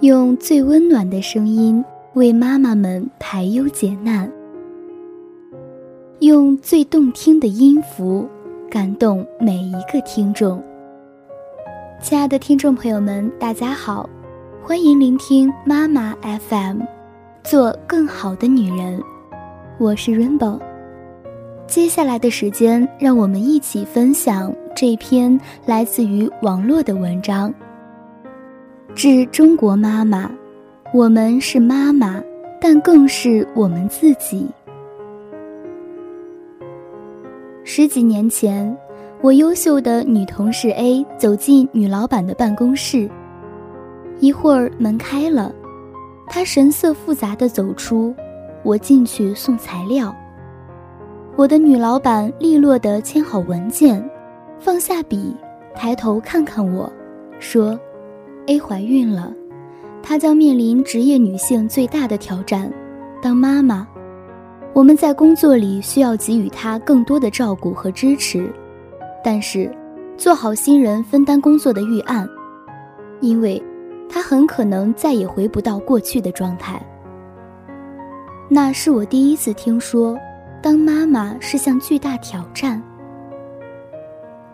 用最温暖的声音为妈妈们排忧解难，用最动听的音符感动每一个听众。亲爱的听众朋友们，大家好，欢迎聆听妈妈 FM，做更好的女人。我是 Rainbow。接下来的时间，让我们一起分享这篇来自于网络的文章。致中国妈妈，我们是妈妈，但更是我们自己。十几年前，我优秀的女同事 A 走进女老板的办公室，一会儿门开了，她神色复杂的走出，我进去送材料。我的女老板利落的签好文件，放下笔，抬头看看我，说。A 怀孕了，她将面临职业女性最大的挑战，当妈妈。我们在工作里需要给予她更多的照顾和支持，但是做好新人分担工作的预案，因为她很可能再也回不到过去的状态。那是我第一次听说，当妈妈是项巨大挑战。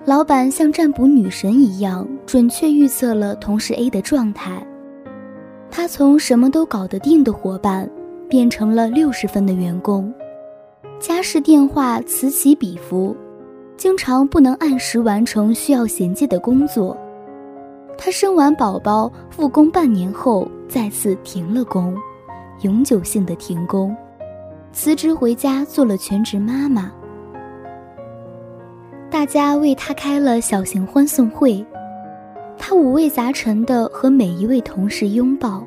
老板像占卜女神一样，准确预测了同事 A 的状态。他从什么都搞得定的伙伴，变成了六十分的员工，家事电话此起彼伏，经常不能按时完成需要衔接的工作。他生完宝宝复工半年后，再次停了工，永久性的停工，辞职回家做了全职妈妈。大家为他开了小型欢送会，他五味杂陈地和每一位同事拥抱，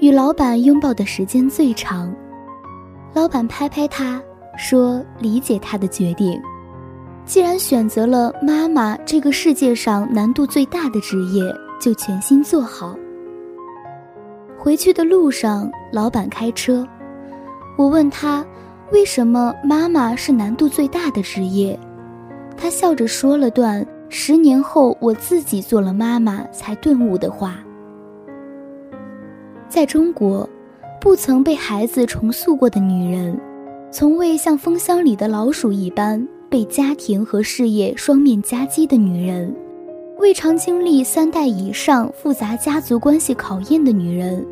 与老板拥抱的时间最长。老板拍拍他说：“理解他的决定，既然选择了妈妈这个世界上难度最大的职业，就全心做好。”回去的路上，老板开车，我问他：“为什么妈妈是难度最大的职业？”他笑着说了段十年后我自己做了妈妈才顿悟的话。在中国，不曾被孩子重塑过的女人，从未像蜂箱里的老鼠一般被家庭和事业双面夹击的女人，未尝经历三代以上复杂家族关系考验的女人，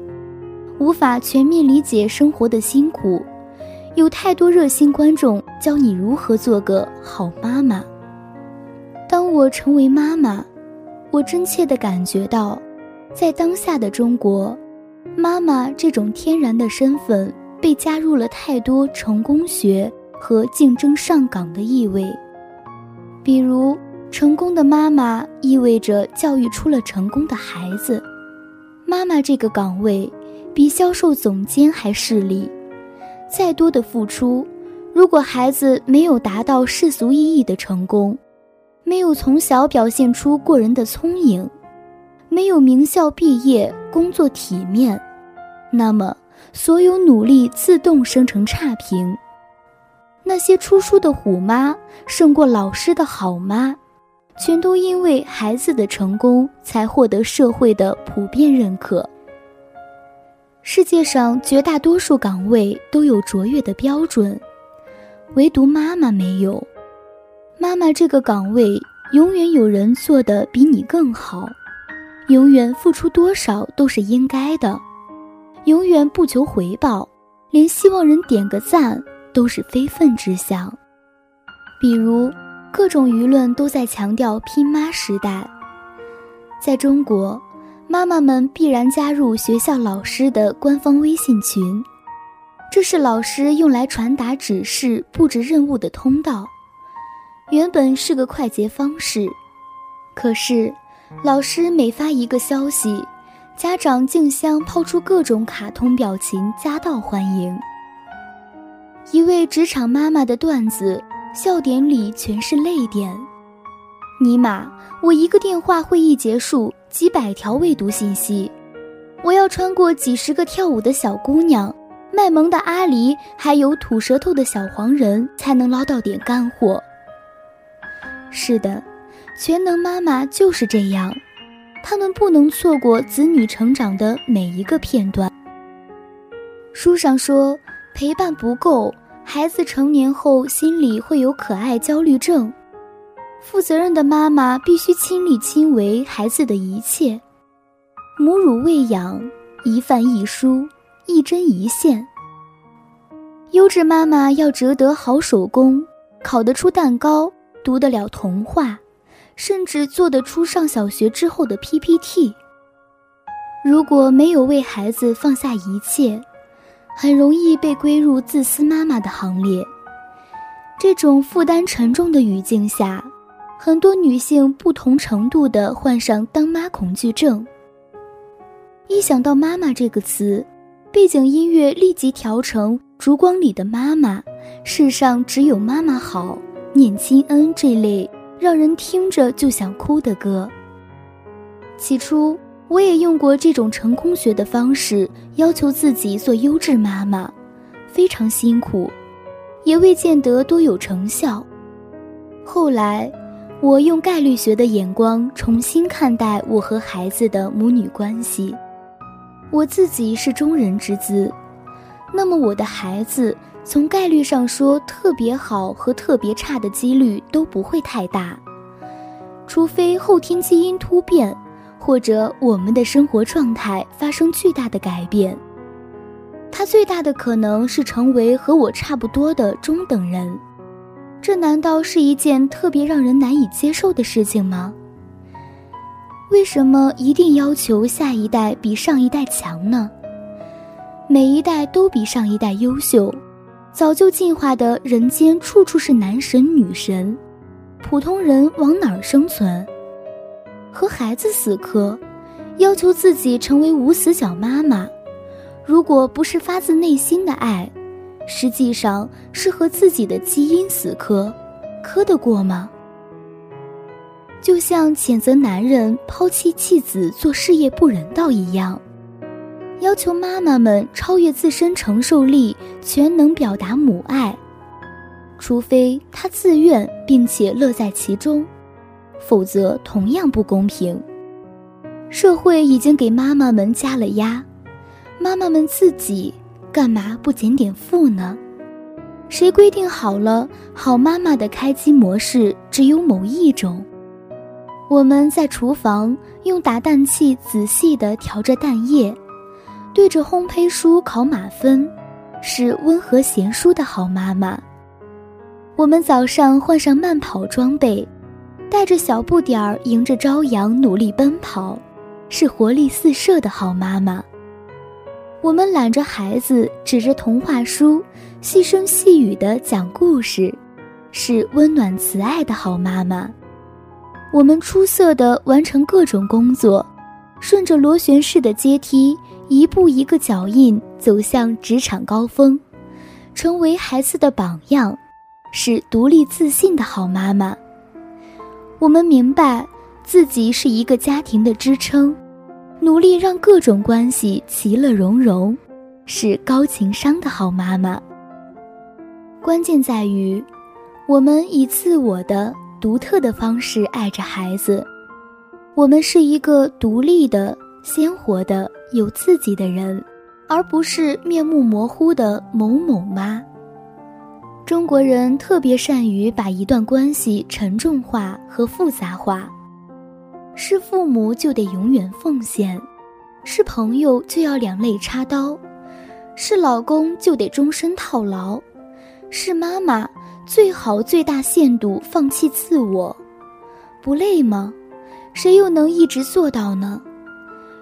无法全面理解生活的辛苦，有太多热心观众教你如何做个好妈妈。当我成为妈妈，我真切地感觉到，在当下的中国，妈妈这种天然的身份被加入了太多成功学和竞争上岗的意味。比如，成功的妈妈意味着教育出了成功的孩子。妈妈这个岗位比销售总监还势利，再多的付出，如果孩子没有达到世俗意义的成功。没有从小表现出过人的聪颖，没有名校毕业、工作体面，那么所有努力自动生成差评。那些出书的虎妈胜过老师的好妈，全都因为孩子的成功才获得社会的普遍认可。世界上绝大多数岗位都有卓越的标准，唯独妈妈没有。妈妈这个岗位，永远有人做的比你更好，永远付出多少都是应该的，永远不求回报，连希望人点个赞都是非分之想。比如，各种舆论都在强调拼妈时代，在中国，妈妈们必然加入学校老师的官方微信群，这是老师用来传达指示、布置任务的通道。原本是个快捷方式，可是老师每发一个消息，家长竞相抛出各种卡通表情，夹道欢迎。一位职场妈妈的段子，笑点里全是泪点。尼玛，我一个电话会议结束，几百条未读信息，我要穿过几十个跳舞的小姑娘、卖萌的阿狸，还有吐舌头的小黄人，才能捞到点干货。是的，全能妈妈就是这样，他们不能错过子女成长的每一个片段。书上说，陪伴不够，孩子成年后心里会有可爱焦虑症。负责任的妈妈必须亲力亲为孩子的一切，母乳喂养，一饭一书，一针一线。优质妈妈要折得好手工，烤得出蛋糕，读得了童话，甚至做得出上小学之后的 PPT。如果没有为孩子放下一切，很容易被归入自私妈妈的行列。这种负担沉重的语境下。很多女性不同程度的患上当妈恐惧症。一想到“妈妈”这个词，背景音乐立即调成《烛光里的妈妈》，世上只有妈妈好，念亲恩这类让人听着就想哭的歌。起初，我也用过这种成功学的方式，要求自己做优质妈妈，非常辛苦，也未见得多有成效。后来。我用概率学的眼光重新看待我和孩子的母女关系。我自己是中人之资，那么我的孩子从概率上说，特别好和特别差的几率都不会太大，除非后天基因突变，或者我们的生活状态发生巨大的改变。他最大的可能是成为和我差不多的中等人。这难道是一件特别让人难以接受的事情吗？为什么一定要求下一代比上一代强呢？每一代都比上一代优秀，早就进化的人间处处是男神女神，普通人往哪儿生存？和孩子死磕，要求自己成为无死角妈妈，如果不是发自内心的爱。实际上是和自己的基因死磕，磕得过吗？就像谴责男人抛弃妻子做事业不人道一样，要求妈妈们超越自身承受力，全能表达母爱，除非她自愿并且乐在其中，否则同样不公平。社会已经给妈妈们加了压，妈妈们自己。干嘛不减点负呢？谁规定好了好妈妈的开机模式只有某一种？我们在厨房用打蛋器仔细地调着蛋液，对着烘焙书考满分，是温和贤淑的好妈妈。我们早上换上慢跑装备，带着小不点儿迎着朝阳努力奔跑，是活力四射的好妈妈。我们揽着孩子，指着童话书，细声细语地讲故事，是温暖慈爱的好妈妈。我们出色地完成各种工作，顺着螺旋式的阶梯，一步一个脚印走向职场高峰，成为孩子的榜样，是独立自信的好妈妈。我们明白，自己是一个家庭的支撑。努力让各种关系其乐融融，是高情商的好妈妈。关键在于，我们以自我的独特的方式爱着孩子。我们是一个独立的、鲜活的、有自己的人，而不是面目模糊的某某妈。中国人特别善于把一段关系沉重化和复杂化。是父母就得永远奉献，是朋友就要两肋插刀，是老公就得终身套牢，是妈妈最好最大限度放弃自我，不累吗？谁又能一直做到呢？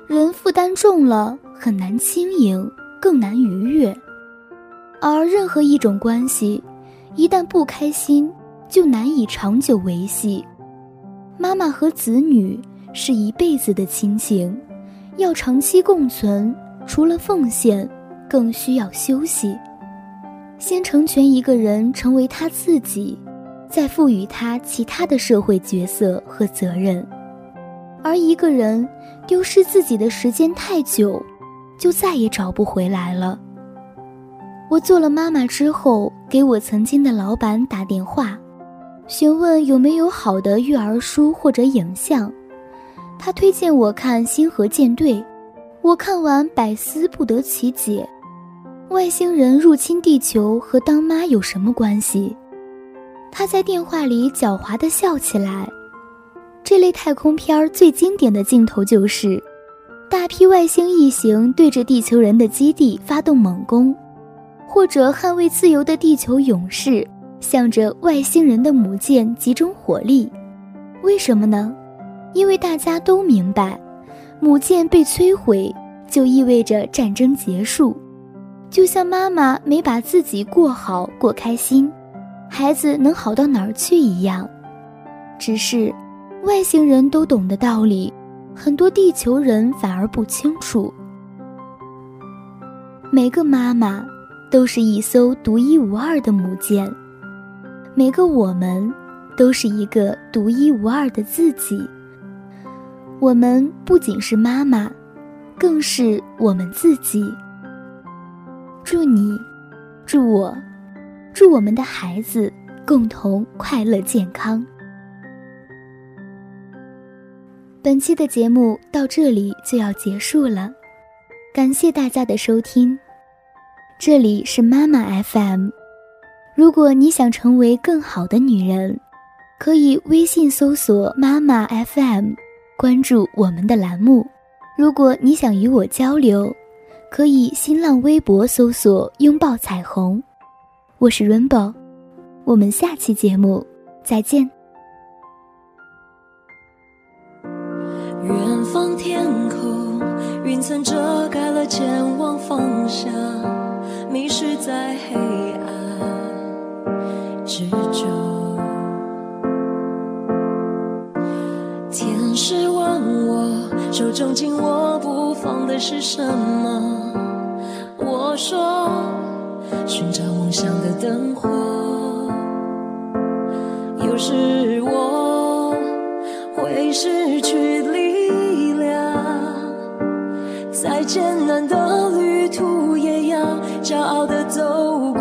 人负担重了，很难轻盈，更难愉悦。而任何一种关系，一旦不开心，就难以长久维系。妈妈和子女是一辈子的亲情，要长期共存，除了奉献，更需要休息。先成全一个人成为他自己，再赋予他其他的社会角色和责任。而一个人丢失自己的时间太久，就再也找不回来了。我做了妈妈之后，给我曾经的老板打电话。询问有没有好的育儿书或者影像，他推荐我看《星河舰队》，我看完百思不得其解。外星人入侵地球和当妈有什么关系？他在电话里狡猾地笑起来。这类太空片最经典的镜头就是，大批外星异形对着地球人的基地发动猛攻，或者捍卫自由的地球勇士向着外星人的母舰集中火力。为什么呢？因为大家都明白，母舰被摧毁就意味着战争结束，就像妈妈没把自己过好过开心，孩子能好到哪儿去一样。只是。外星人都懂的道理，很多地球人反而不清楚。每个妈妈都是一艘独一无二的母舰，每个我们都是一个独一无二的自己。我们不仅是妈妈，更是我们自己。祝你，祝我，祝我们的孩子共同快乐健康。本期的节目到这里就要结束了，感谢大家的收听。这里是妈妈 FM，如果你想成为更好的女人，可以微信搜索妈妈 FM，关注我们的栏目。如果你想与我交流，可以新浪微博搜索拥抱彩虹。我是 Rainbow，我们下期节目再见。方天空，云层遮盖了前往方向，迷失在黑暗之中。天使问我，手中紧握不放的是什么？我说，寻找梦想的灯火。有时我会失去再艰难的旅途也要骄傲的走